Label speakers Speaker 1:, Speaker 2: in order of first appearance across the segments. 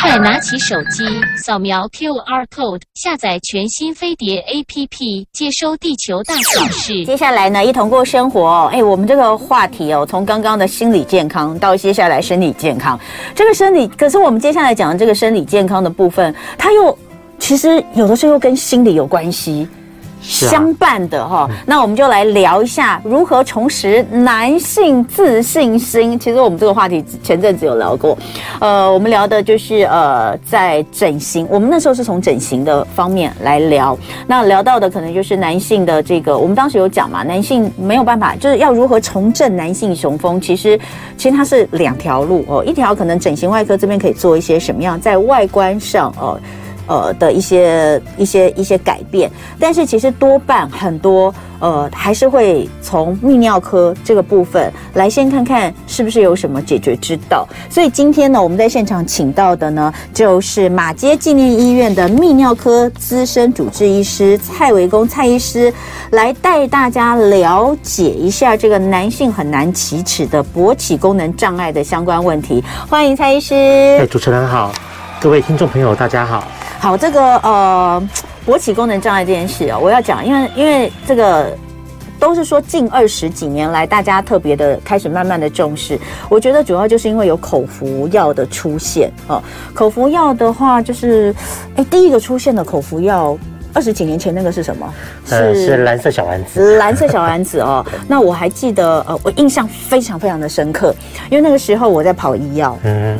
Speaker 1: 快拿起手机，扫描 QR code，下载全新飞碟 APP，接收地球大小事。
Speaker 2: 接下来呢，一同过生活。哎，我们这个话题哦，从刚刚的心理健康到接下来身体健康，这个生理，可是我们接下来讲的这个生理健康的部分，它又其实有的时候又跟心理有关系。相伴的哈，那我们就来聊一下如何重拾男性自信心。其实我们这个话题前阵子有聊过，呃，我们聊的就是呃，在整形，我们那时候是从整形的方面来聊。那聊到的可能就是男性的这个，我们当时有讲嘛，男性没有办法，就是要如何重振男性雄风。其实，其实它是两条路哦，一条可能整形外科这边可以做一些什么样，在外观上哦。呃呃的一些一些一些改变，但是其实多半很多呃还是会从泌尿科这个部分来先看看是不是有什么解决之道。所以今天呢，我们在现场请到的呢，就是马街纪念医院的泌尿科资深主治医师蔡维公蔡医师，来带大家了解一下这个男性很难启齿的勃起功能障碍的相关问题。欢迎蔡医师。
Speaker 3: 哎，主持人好，各位听众朋友大家好。
Speaker 2: 好，这个呃，勃起功能障碍这件事啊，我要讲，因为因为这个都是说近二十几年来，大家特别的开始慢慢的重视。我觉得主要就是因为有口服药的出现哦。口服药的话，就是哎，第一个出现的口服药，二十几年前那个是什么？
Speaker 3: 呃，是蓝色小丸子。
Speaker 2: 蓝色小丸子哦，那我还记得呃，我印象非常非常的深刻，因为那个时候我在跑医药。嗯。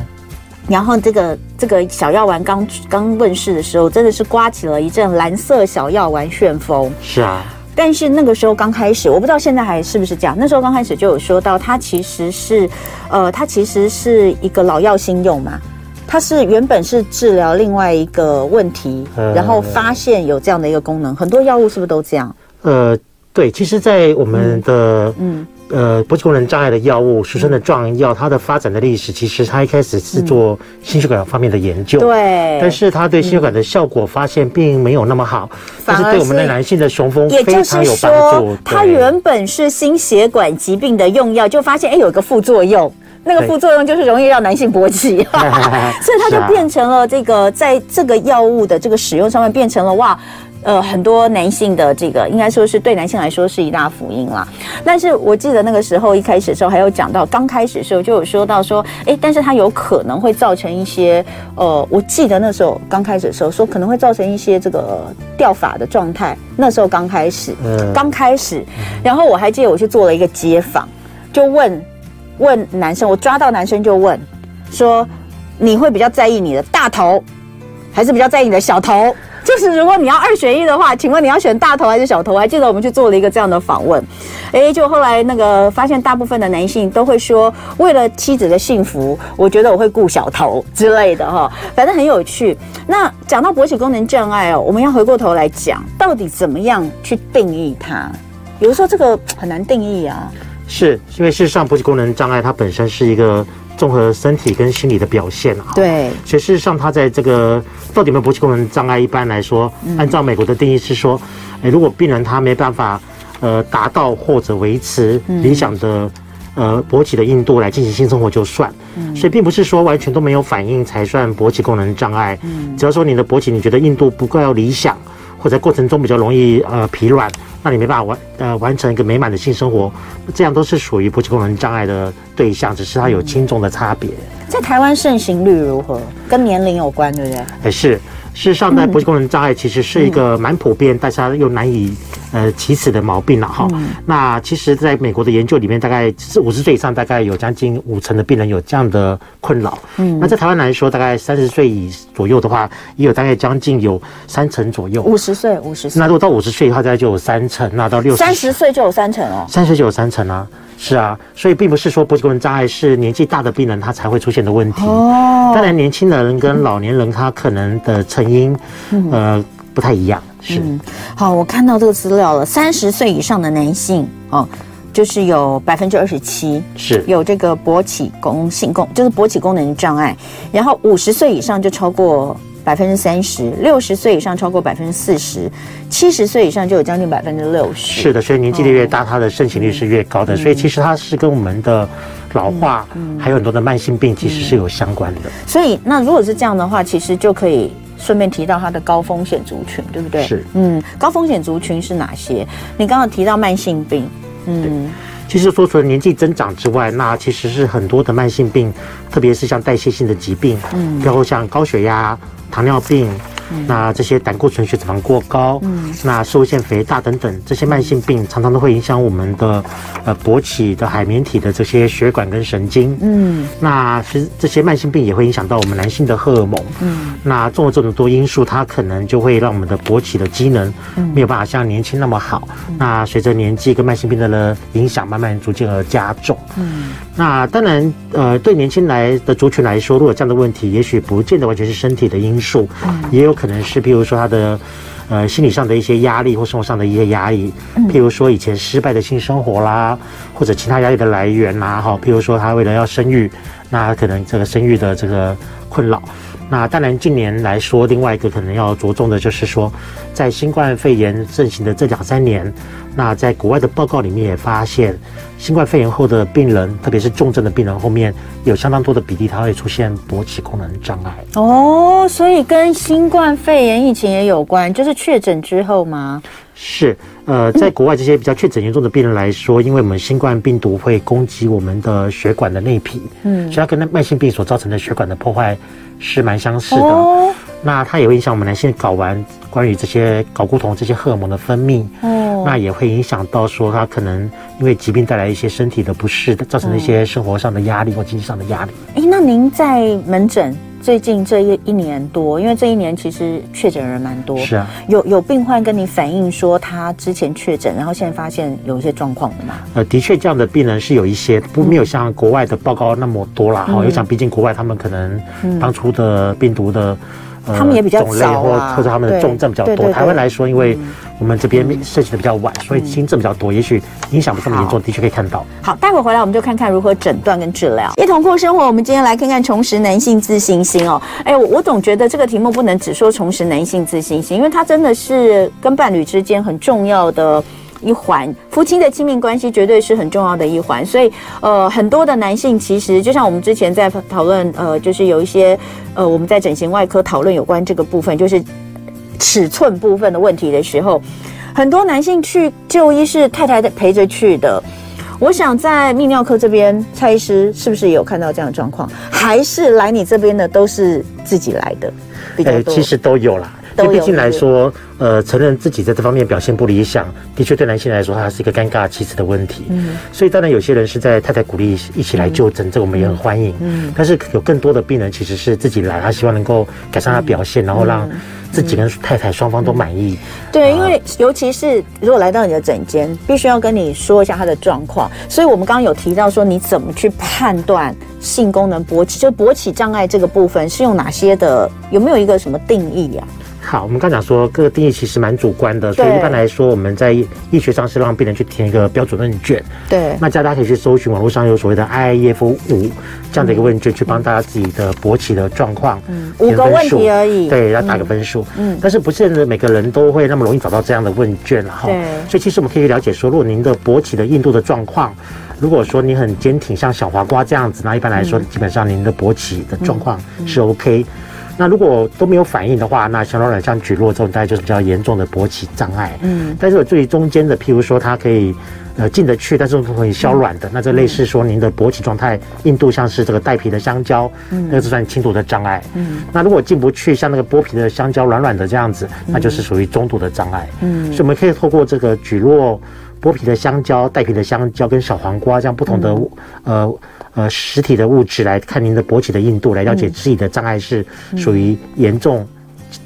Speaker 2: 然后这个这个小药丸刚刚问世的时候，真的是刮起了一阵蓝色小药丸旋风。
Speaker 3: 是啊，
Speaker 2: 但是那个时候刚开始，我不知道现在还是不是这样。那时候刚开始就有说到，它其实是，呃，它其实是一个老药新用嘛。它是原本是治疗另外一个问题，然后发现有这样的一个功能。很多药物是不是都这样？
Speaker 3: 呃，对，其实，在我们的嗯。嗯呃，勃起功能障碍的药物，俗称的壮阳药，它的发展的历史，其实它一开始是做心血管方面的研究，对，但是它对心血管的效果发现并没有那么好，但是对我们的男性的雄风非常有帮助。
Speaker 2: 它原本是心血管疾病的用药，就发现哎有一个副作用，那个副作用就是容易让男性勃起，所以它就变成了这个在这个药物的这个使用上面变成了哇。呃，很多男性的这个应该说是对男性来说是一大福音啦。但是我记得那个时候一开始的时候，还有讲到刚开始的时候就有说到说，哎，但是它有可能会造成一些呃，我记得那时候刚开始的时候说可能会造成一些这个掉发的状态。那时候刚开始，嗯，刚开始，然后我还记得我去做了一个街访，就问问男生，我抓到男生就问说，你会比较在意你的大头，还是比较在意你的小头？就是如果你要二选一的话，请问你要选大头还是小头？还记得我们去做了一个这样的访问，哎，就后来那个发现，大部分的男性都会说，为了妻子的幸福，我觉得我会顾小头之类的哈，反正很有趣。那讲到勃起功能障碍哦，我们要回过头来讲，到底怎么样去定义它？有的时候这个很难定义啊。
Speaker 3: 是因为事实上，勃起功能障碍它本身是一个。综合身体跟心理的表现啊，
Speaker 2: 对，
Speaker 3: 所以事实上，它在这个到底有没有勃起功能障碍？一般来说，按照美国的定义是说，诶，如果病人他没办法呃达到或者维持理想的呃勃起的硬度来进行性生活就算，所以并不是说完全都没有反应才算勃起功能障碍。只要说你的勃起你觉得硬度不够理想，或者过程中比较容易呃疲软。那你没办法完呃完成一个美满的性生活，这样都是属于勃起功能障碍的对象，只是它有轻重的差别。
Speaker 2: 在台湾盛行率如何？跟年龄有关，对不对？
Speaker 3: 还是。事实上，在勃起功能障碍其实是一个蛮普遍，但是它又难以呃起始的毛病了哈。那其实，在美国的研究里面，大概是五十岁以上，大概有将近五成的病人有这样的困扰。嗯，那在台湾来说，大概三十岁以左右的话，也有大概将近有三成左右。
Speaker 2: 五十岁，五十岁。
Speaker 3: 那如果到五十岁以后，大概就有三成。那到六十，
Speaker 2: 三十岁就有三成哦。
Speaker 3: 三十就有三成啊。是啊，所以并不是说勃起功能障碍是年纪大的病人他才会出现的问题。哦，当然年轻人跟老年人他可能的成因，呃，不太一样。是，
Speaker 2: 好，我看到这个资料了，三十岁以上的男性哦，就是有百分之二十七
Speaker 3: 是
Speaker 2: 有这个勃起功性功，就是勃起功能障碍，然后五十岁以上就超过。百分之三十，六十岁以上超过百分之四十，七十岁以上就有将近百分之六十。
Speaker 3: 是的，所以年纪的越大，它的盛行率是越高的。所以其实它是跟我们的老化，还有很多的慢性病，其实是有相关的。
Speaker 2: 所以，那如果是这样的话，其实就可以顺便提到它的高风险族群，对不对？
Speaker 3: 是，
Speaker 2: 嗯，高风险族群是哪些？你刚刚提到慢性病，嗯，
Speaker 3: 其实说除了年纪增长之外，那其实是很多的慢性病，特别是像代谢性的疾病，嗯，然后像高血压、糖尿病。那这些胆固醇、血脂肪过高，嗯，那摄护腺肥大等等这些慢性病，常常都会影响我们的呃勃起的海绵体的这些血管跟神经，嗯，那其实这些慢性病也会影响到我们男性的荷尔蒙，嗯，那综合这种多因素，它可能就会让我们的勃起的机能没有办法像年轻那么好。那随着年纪跟慢性病的影响，慢慢逐渐而加重，嗯，那当然呃对年轻来的族群来说，如果这样的问题，也许不见得完全是身体的因素，也有。可能是，譬如说他的，呃，心理上的一些压力或生活上的一些压力，譬如说以前失败的性生活啦，或者其他压力的来源啦，哈，譬如说他为了要生育，那可能这个生育的这个困扰。那当然，近年来说，另外一个可能要着重的就是说，在新冠肺炎盛行的这两三年，那在国外的报告里面也发现，新冠肺炎后的病人，特别是重症的病人，后面有相当多的比例，它会出现勃起功能障碍。
Speaker 2: 哦，所以跟新冠肺炎疫情也有关，就是确诊之后吗？
Speaker 3: 是，呃，在国外这些比较确诊严重的病人来说，因为我们新冠病毒会攻击我们的血管的内皮，嗯，所以它跟那慢性病所造成的血管的破坏是蛮相似的。哦，那它也会影响我们男性睾丸关于这些睾固酮这些荷尔蒙的分泌。哦，那也会影响到说它可能因为疾病带来一些身体的不适，造成一些生活上的压力或经济上的压力。
Speaker 2: 哎，那您在门诊？最近这一一年多，因为这一年其实确诊人蛮多，
Speaker 3: 是啊，
Speaker 2: 有有病患跟你反映说他之前确诊，然后现在发现有一些状况的嘛？
Speaker 3: 呃，的确这样的病人是有一些，不没有像国外的报告那么多啦。哈、嗯，因为像毕竟国外他们可能当初的病毒的。
Speaker 2: 他们也比较早
Speaker 3: 啊，或者他们的重症比较多。台湾来说，因为我们这边设计的比较晚，所以轻症比较多，也许影响不这么严重。的确可以看到。
Speaker 2: 好，待会回来我们就看看如何诊断跟治疗。一同过生活，我们今天来看看重拾男性自信心哦。哎，我我总觉得这个题目不能只说重拾男性自信心，因为它真的是跟伴侣之间很重要的。一环，夫妻的亲密关系绝对是很重要的一环，所以呃，很多的男性其实就像我们之前在讨论，呃，就是有一些呃，我们在整形外科讨论有关这个部分，就是尺寸部分的问题的时候，很多男性去就医是太太陪着去的。我想在泌尿科这边，蔡医师是不是也有看到这样的状况？还是来你这边的都是自己来的比较多？
Speaker 3: 欸，其实都有啦。就毕竟来说，呃，承认自己在这方面表现不理想，的确对男性来说，它是一个尴尬其词的问题。嗯，所以当然有些人是在太太鼓励一起来就诊，这个我们也很欢迎。嗯，但是有更多的病人其实是自己来，他希望能够改善他表现，然后让自己跟太太双方都满意。
Speaker 2: 对，因为尤其是如果来到你的诊间，必须要跟你说一下他的状况。所以我们刚刚有提到说，你怎么去判断性功能勃起，就勃起障碍这个部分是用哪些的？有没有一个什么定义呀？
Speaker 3: 好，我们刚讲说各个定义其实蛮主观的，所以一般来说我们在医学上是让病人去填一个标准问卷。
Speaker 2: 对，
Speaker 3: 那大家可以去搜寻网络上有所谓的 IIEF 五这样的一个问卷，去帮大家自己的勃起的状况，
Speaker 2: 嗯，五个问题而已，
Speaker 3: 对，要打个分数。嗯，但是不是每个人都会那么容易找到这样的问卷哈。对，所以其实我们可以了解说，如果您的勃起的硬度的状况，如果说你很坚挺，像小黄瓜这样子，那一般来说基本上您的勃起的状况是 OK。那如果都没有反应的话，那小软像举落这种，大概就是比较严重的勃起障碍。嗯，但是有最中间的，譬如说它可以呃进得去，但是不可以消软的，嗯、那这类似说您的勃起状态硬度像是这个带皮的香蕉，嗯，那个是算轻度的障碍。嗯，那如果进不去，像那个剥皮的香蕉软软的这样子，那就是属于中度的障碍。嗯，所以我们可以透过这个举落剥皮的香蕉、带皮的香蕉跟小黄瓜这样不同的、嗯、呃。呃，实体的物质来看您的勃起的硬度，来了解自己的障碍是属于严重、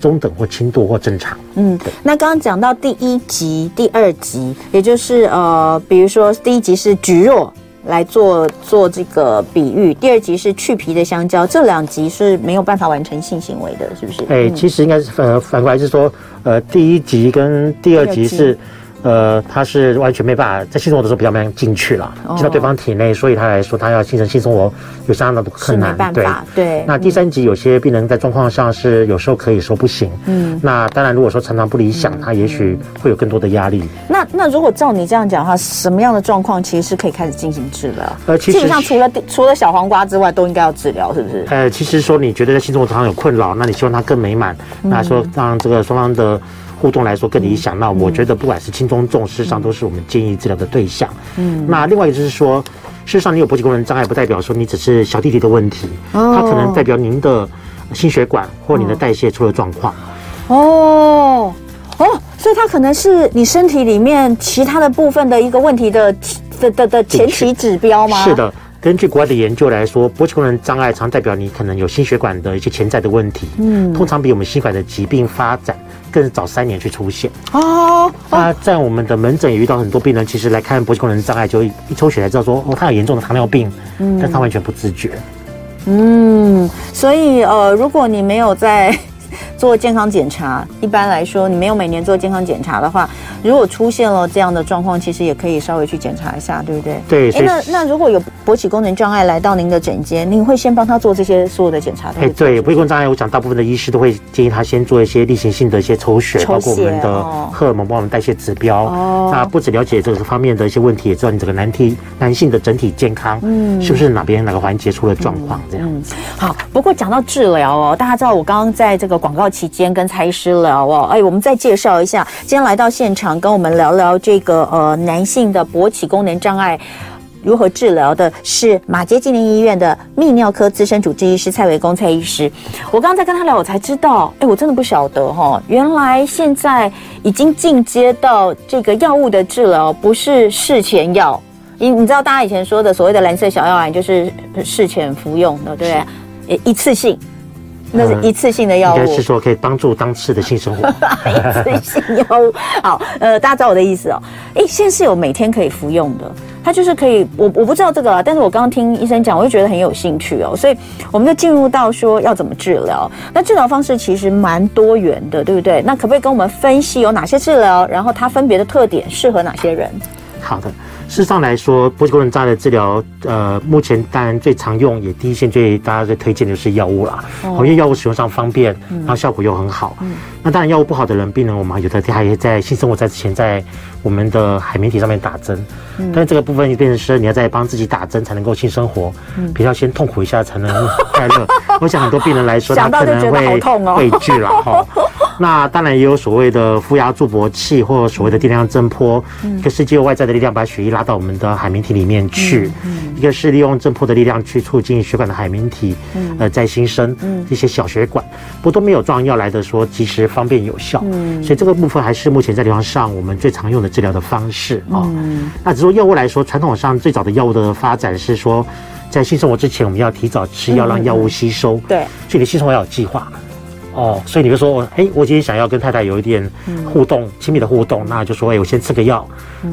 Speaker 3: 中等或轻度或正常。
Speaker 2: 嗯，那刚刚讲到第一级、第二级，也就是呃，比如说第一级是橘弱来做做这个比喻，第二集是去皮的香蕉，这两集是没有办法完成性行为的，是不是？
Speaker 3: 哎、欸，其实应该是反反过来是说，呃，第一集跟第二集是。呃，他是完全没办法在性生活的时候比较没办法进去了，进、哦、到对方体内，所以他来说，他要形成性生活有相当的困
Speaker 2: 难。对。对
Speaker 3: 那第三级有些病人在状况上是有时候可以说不行，嗯。那当然，如果说常常不理想，嗯、他也许会有更多的压力。
Speaker 2: 那那如果照你这样讲的话，什么样的状况其实是可以开始进行治疗？呃，其实基本上除了除了小黄瓜之外，都应该要治疗，是不是？
Speaker 3: 呃，其实说你觉得在性生活上有困扰，那你希望他更美满，嗯、那说让这个双方的。互动来说更理想，那我觉得不管是轻中重，事实上都是我们建议治疗的对象。嗯，那另外一个就是说，事实上你有勃起功能障碍，不代表说你只是小弟弟的问题，哦，它可能代表您的心血管或您的代谢出了状况。
Speaker 2: 哦。哦，所以它可能是你身体里面其他的部分的一个问题的的的的前期指标吗？
Speaker 3: 是的，根据国外的研究来说，勃起功能障碍常代表你可能有心血管的一些潜在的问题。嗯，通常比我们心血管的疾病发展。更早三年去出现哦。那在我们的门诊也遇到很多病人，其实来看勃起功能障碍，就一抽血才知道说，哦，他有严重的糖尿病，嗯，但他完全不自觉。
Speaker 2: 嗯，所以呃，如果你没有在。做健康检查，一般来说，你没有每年做健康检查的话，如果出现了这样的状况，其实也可以稍微去检查一下，对不对？
Speaker 3: 对。
Speaker 2: 哎，那那如果有勃起功能障碍来到您的诊间，您会先帮他做这些所有的检查？
Speaker 3: 哎，对，勃起功能障碍，我讲大部分的医师都会建议他先做一些例行性的一些抽血，抽血包括我们的荷尔蒙、帮我们代谢指标。哦。那不止了解这个方面的一些问题，也知道你整个男体男性的整体健康，嗯，是不是哪边哪个环节出了状况？这样。嗯。
Speaker 2: 好，不过讲到治疗哦，大家知道我刚刚在这个广告期间跟蔡医师聊哦，哎，我们再介绍一下，今天来到现场跟我们聊聊这个呃男性的勃起功能障碍如何治疗的，是马偕纪念医院的泌尿科资深主治医师蔡维公蔡医师。我刚刚在跟他聊，我才知道，哎，我真的不晓得哈、哦，原来现在已经进阶到这个药物的治疗，不是事前药。你你知道大家以前说的所谓的蓝色小药丸，就是事前服用的，对不对？一次性。那是一次性的药物，应该
Speaker 3: 是说可以帮助当次的性生活。
Speaker 2: 一次性药物，好，呃，大家知道我的意思哦。哎，现在是有每天可以服用的，它就是可以，我我不知道这个啊，但是我刚刚听医生讲，我就觉得很有兴趣哦。所以我们就进入到说要怎么治疗。那治疗方式其实蛮多元的，对不对？那可不可以跟我们分析有哪些治疗，然后它分别的特点，适合哪些人？
Speaker 3: 好的。事实上来说，勃起功能障碍的治疗，呃，目前当然最常用，也第一线最大家最推荐的就是药物啦。哦，因为药物使用上方便，然后效果又很好。嗯，那当然药物不好的人，病人我们有的还在性生活在之前，在我们的海绵体上面打针。嗯，但是这个部分就变成是你要在帮自己打针才能够性生活，嗯，比较先痛苦一下才能快乐。我想很多病人来说，他可能会畏惧了哈。那当然也有所谓的负压助勃器，或所谓的电量震波，嗯、一个是借由外在的力量把血液拉到我们的海绵体里面去，嗯嗯、一个是利用震波的力量去促进血管的海绵体，嗯、呃，再新生一些小血管，不过都没有壮药来的说及时、方便、有效，嗯、所以这个部分还是目前在临床上我们最常用的治疗的方式啊。那只说药物来说，传统上最早的药物的发展是说，在性生活之前我们要提早吃药，让药物吸收，嗯、对，所以你性生活要有计划。哦，所以你就说，哎，我今天想要跟太太有一点互动，亲密的互动，那就说，哎，我先吃个药。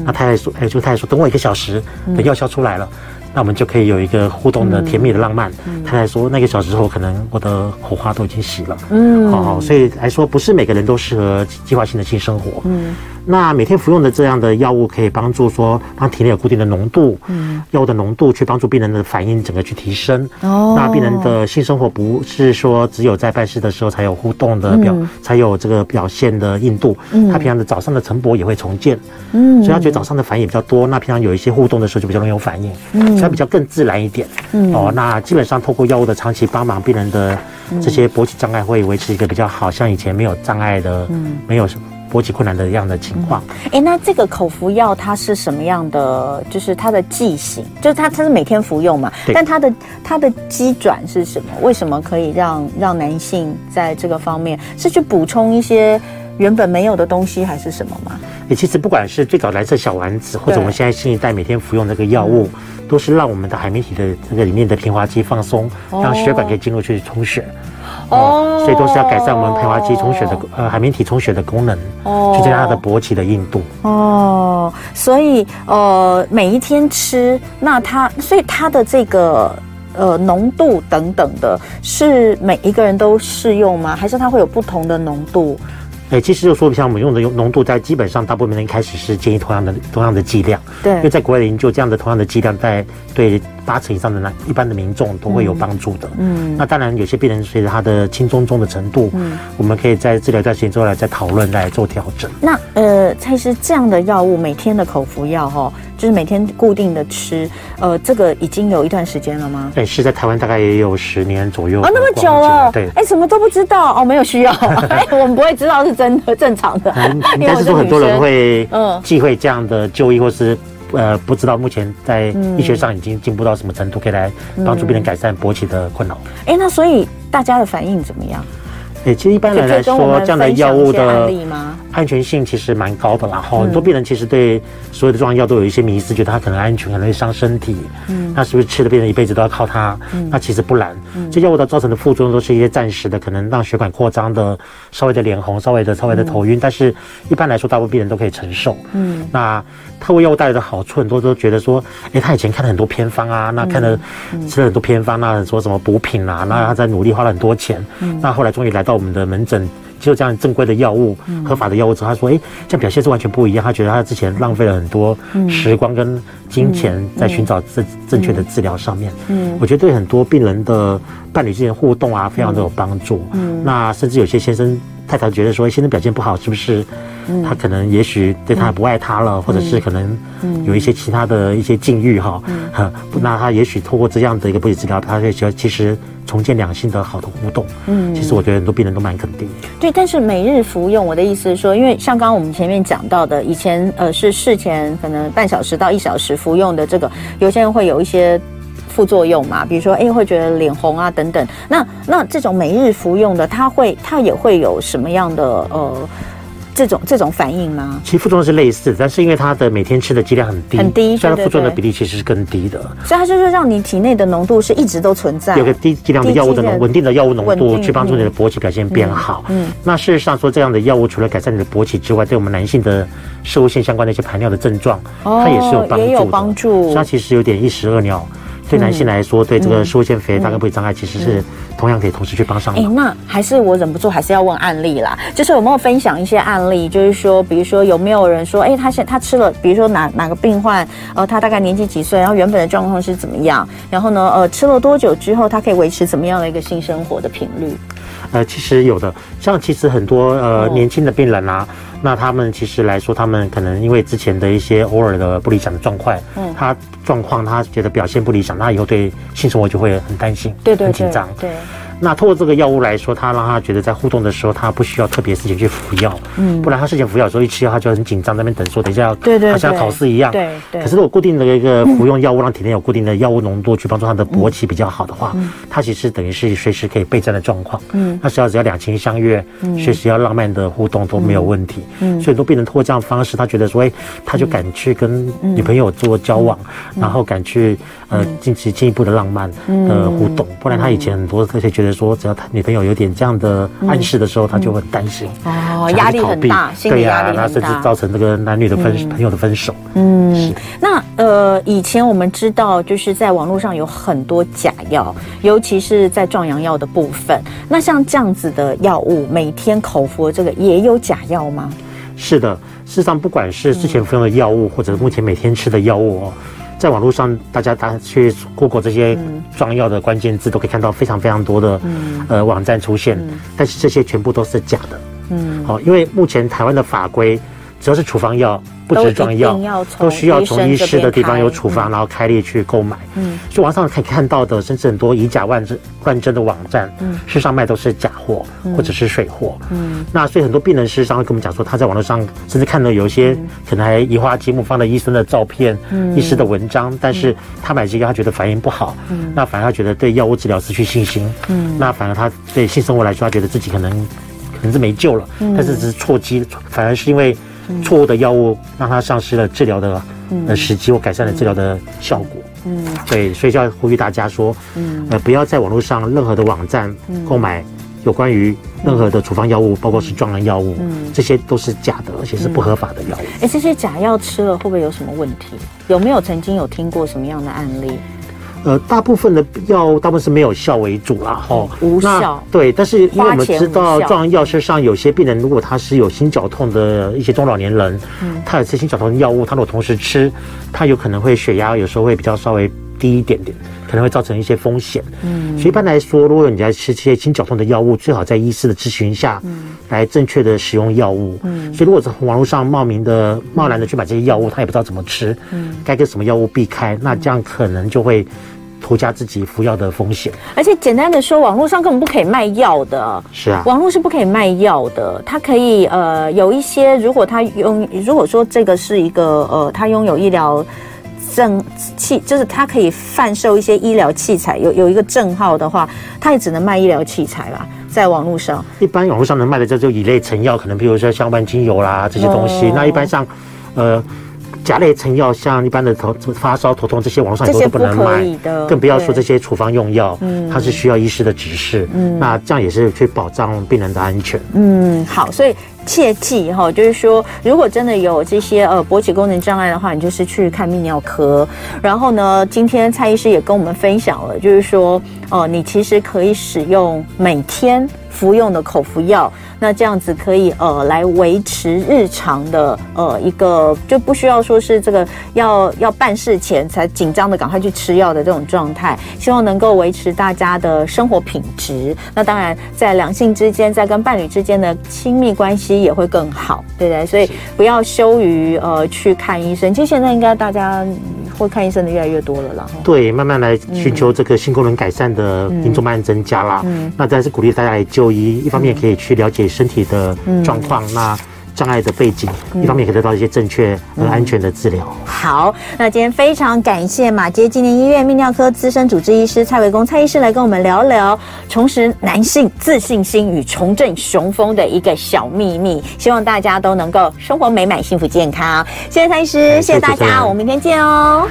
Speaker 3: 那太太说，哎，就太太说，等我一个小时，等药效出来了，那我们就可以有一个互动的甜蜜的浪漫。太太说，那个小时之后，可能我的火花都已经熄了。嗯，好，所以来说，不是每个人都适合计划性的性生活。嗯。那每天服用的这样的药物可以帮助说，让体内有固定的浓度，嗯，药物的浓度去帮助病人的反应整个去提升。哦，那病人的性生活不是说只有在办事的时候才有互动的表，嗯、才有这个表现的硬度。嗯，他平常的早上的晨勃也会重建。嗯，所以他觉得早上的反应比较多。那平常有一些互动的时候就比较容易有反应。嗯，所以他比较更自然一点。嗯，哦，那基本上透过药物的长期帮忙，病人的这些勃起障碍会维持一个比较好，像以前没有障碍的，嗯，没有什么。勃起困难的这样的情况，
Speaker 2: 哎、嗯，那这个口服药它是什么样的？就是它的剂型，就是它它是每天服用嘛？对但它的它的机转是什么？为什么可以让让男性在这个方面是去补充一些原本没有的东西，还是什么吗？
Speaker 3: 哎，其实不管是最早蓝色小丸子，或者我们现在新一代每天服用这个药物，嗯、都是让我们的海绵体的这个里面的平滑肌放松，哦、让血管可以进入去充血。哦，所以都是要改善我们排滑肌充血的呃海绵体充血的功能，哦，去增加它的勃起的硬度。
Speaker 2: 哦，所以呃每一天吃，那它所以它的这个呃浓度等等的，是每一个人都适用吗？还是它会有不同的浓度？
Speaker 3: 哎，其实就说，像我们用的用浓度，在基本上大部分人一开始是建议同样的同样的剂量。
Speaker 2: 对，
Speaker 3: 因为在国外的研究，这样的同样的剂量，在对八成以上的那一般的民众都会有帮助的。嗯，那当然有些病人随着他的轻中重的程度，嗯，我们可以在治疗一段时间之后来再讨论来做调整。
Speaker 2: 那呃，蔡医师这样的药物每天的口服药哈，就是每天固定的吃，呃，这个已经有一段时间了吗？
Speaker 3: 对，是在台湾大概也有十年左右。
Speaker 2: 哦，那么久了。
Speaker 3: 对，
Speaker 2: 哎，什么都不知道哦，没有需要，哎，我们不会知道是真的正常的。
Speaker 3: 嗯，应该是说很多人会嗯忌讳这样的就医或是。呃，不知道目前在医学上已经进步到什么程度，可以来帮助病人改善勃起的困扰。
Speaker 2: 哎、那所以大家的反应怎么样？
Speaker 3: 哎，其实一般人来说，这样的药物的安全性其实蛮高的啦。哈，很多病人其实对所有的壮阳药都有一些迷思，觉得它可能安全，可能会伤身体。嗯，那是不是吃的病人一辈子都要靠它？嗯，那其实不然。嗯，这药物的造成的副作用都是一些暂时的，可能让血管扩张的，稍微的脸红，稍微的稍微的头晕。但是一般来说，大部分病人都可以承受。嗯，那透过药物带来的好处，很多都觉得说，哎，他以前看了很多偏方啊，那看了吃了很多偏方，那说什么补品啊，那他在努力花了很多钱。嗯，那后来终于来到我们的门诊，就这样正规的药物、合法的药物之后，他说：“哎，这样表现是完全不一样。他觉得他之前浪费了很多时光跟金钱在寻找正正确的治疗上面。嗯，我觉得对很多病人的伴侣之间互动啊，非常的有帮助。嗯，那甚至有些先生太太觉得说，先生表现不好，是不是？他可能也许对他不爱他了，或者是可能有一些其他的一些境遇哈。嗯，那他也许透过这样的一个不理治疗，他会觉得其实。”重建两性的好的互动，嗯，其实我觉得很多病人都蛮肯定。
Speaker 2: 对，但是每日服用，我的意思是说，因为像刚刚我们前面讲到的，以前呃是事前可能半小时到一小时服用的这个，有些人会有一些副作用嘛，比如说哎会觉得脸红啊等等。那那这种每日服用的，它会它也会有什么样的呃？这种这种反应吗？
Speaker 3: 其实副作用是类似，但是因为它的每天吃的剂量很低，
Speaker 2: 很低，
Speaker 3: 所以它副作用的比例其实是更低的。
Speaker 2: 所以它就是让你体内的浓度是一直都存在，
Speaker 3: 有个低剂量的药物的浓稳定的药物浓度，去帮助你的勃起表现变好。嗯，嗯，那事实上说，这样的药物除了改善你的勃起之外，对我们男性的摄护腺相关的一些排尿的症状，哦、它也是有帮助的。也有帮助。所以它其实有点一石二鸟。对男性来说，对这个摄护腺肥大跟勃起障碍，其实是同样可以同时去帮上忙。哎，那
Speaker 2: 还是我忍不住还是要问案例啦，就是有没有分享一些案例？就是说，比如说有没有人说，哎，他现他吃了，比如说哪哪个病患，呃，他大概年纪几岁，然后原本的状况是怎么样？然后呢，呃，吃了多久之后，他可以维持怎么样的一个性生活的频率？
Speaker 3: 呃，其实有的，像其实很多呃年轻的病人啊。那他们其实来说，他们可能因为之前的一些偶尔的不理想的状况，嗯，他状况他觉得表现不理想，他以后对性生活就会很担心，
Speaker 2: 对对，
Speaker 3: 很紧张，
Speaker 2: 对。
Speaker 3: 那透过这个药物来说，他让他觉得在互动的时候，他不需要特别事情去服药，嗯，不然他事前服药的时候一吃药，他就很紧张，在那边等说等一下要，对对，好像要考试一样，对对。可是如果固定的一个服用药物，让体内有固定的药物浓度去帮助他的勃起比较好的话，他其实等于是随时可以备战的状况，嗯，那只要只要两情相悦，随时要浪漫的互动都没有问题，嗯，所以很多病人通过这样的方式，他觉得说，哎，他就敢去跟女朋友做交往，然后敢去呃进行进一步的浪漫的互动，不然他以前很多这些觉得说，只要他女。朋友有点这样的暗示的时候，嗯、他就会担心
Speaker 2: 哦，压力很大，心理压力很大，
Speaker 3: 对呀、那，甚至造成这个男女的分、嗯、朋友的分手。
Speaker 2: 嗯，是那呃，以前我们知道，就是在网络上有很多假药，尤其是在壮阳药的部分。那像这样子的药物，每天口服的这个也有假药吗？
Speaker 3: 是的，事实上，不管是之前服用的药物，嗯、或者目前每天吃的药物哦。在网络上，大家大家去 Google 这些壮药的关键字，都可以看到非常非常多的呃网站出现，但是这些全部都是假的。嗯，好，因为目前台湾的法规，只要是处方药。不止壮药，都需要从医师的地方有处方，然后开立去购买。嗯，所以网上可以看到的，甚至很多以假乱真、乱真的网站，嗯，事实上卖都是假货或者是水货。嗯，那所以很多病人事实上会跟我们讲说，他在网络上甚至看到有一些可能还移花接木放了医生的照片、医师的文章，但是他买这个他觉得反应不好，嗯，那反而他觉得对药物治疗失去信心，嗯，那反而他对性生活来说，他觉得自己可能可能是没救了，但是只是错机，反而是因为。错误的药物让他丧失了治疗的呃时机，或改善了治疗的效果。嗯，对，所以就要呼吁大家说，嗯，呃，不要在网络上任何的网站购买有关于任何的处方药物，包括是壮阳药物，嗯，这些都是假的，而且是不合法的药物。
Speaker 2: 哎，这些假药吃了会不会有什么问题？有没有曾经有听过什么样的案例？
Speaker 3: 呃，大部分的药大部分是没有效为主啦，哦，
Speaker 2: 无效。
Speaker 3: 对，但是因为我们知道，壮阳药事实上有些病人，如果他是有心绞痛的一些中老年人，嗯，他有吃心绞痛的药物，他如果同时吃，他有可能会血压有时候会比较稍微低一点点。可能会造成一些风险，嗯，所以一般来说，如果你在吃这些心绞痛的药物，最好在医师的咨询下，嗯，来正确的使用药物，嗯，所以如果从网络上冒名的、贸然的去买这些药物，他也不知道怎么吃，嗯，该跟什么药物避开，那这样可能就会徒加自己服药的风险。
Speaker 2: 而且简单的说，网络上根本不可以卖药的，
Speaker 3: 是啊，
Speaker 2: 网络是不可以卖药的，它可以呃有一些，如果他拥，如果说这个是一个呃，他拥有医疗。证器就是它可以贩售一些医疗器材，有有一个证号的话，它也只能卖医疗器材啦，在网络上。
Speaker 3: 一般网络上能卖的这就乙类成药，可能比如说像万金油啦这些东西。哦、那一般像，呃。甲类成药，像一般的头发烧、头痛这些，网络上都不能买，更不要说这些处方用药，它是需要医师的指示。嗯，那这样也是去保障病人的安全。
Speaker 2: 嗯，好，所以切记哈，就是说，如果真的有这些呃勃起功能障碍的话，你就是去看泌尿科。然后呢，今天蔡医师也跟我们分享了，就是说，哦、呃，你其实可以使用每天服用的口服药。那这样子可以呃来维持日常的呃一个就不需要说是这个要要办事前才紧张的赶快去吃药的这种状态，希望能够维持大家的生活品质。那当然在两性之间，在跟伴侣之间的亲密关系也会更好，对不对？所以不要羞于呃去看医生。其实现在应该大家会看医生的越来越多了啦。
Speaker 3: 对，慢慢来寻求这个性功能改善的民众慢慢增加啦。嗯，那再是鼓励大家来就医，一方面可以去了解。身体的状况，嗯、那障碍的背景，嗯、一方面可以得到一些正确和安全的治疗。
Speaker 2: 好，那今天非常感谢马街纪念医院泌尿科资深主治医师蔡维公蔡医师来跟我们聊聊重拾男性自信心与重振雄风的一个小秘密。希望大家都能够生活美满、幸福、健康。谢谢蔡医师，谢谢大家，我们明天见哦。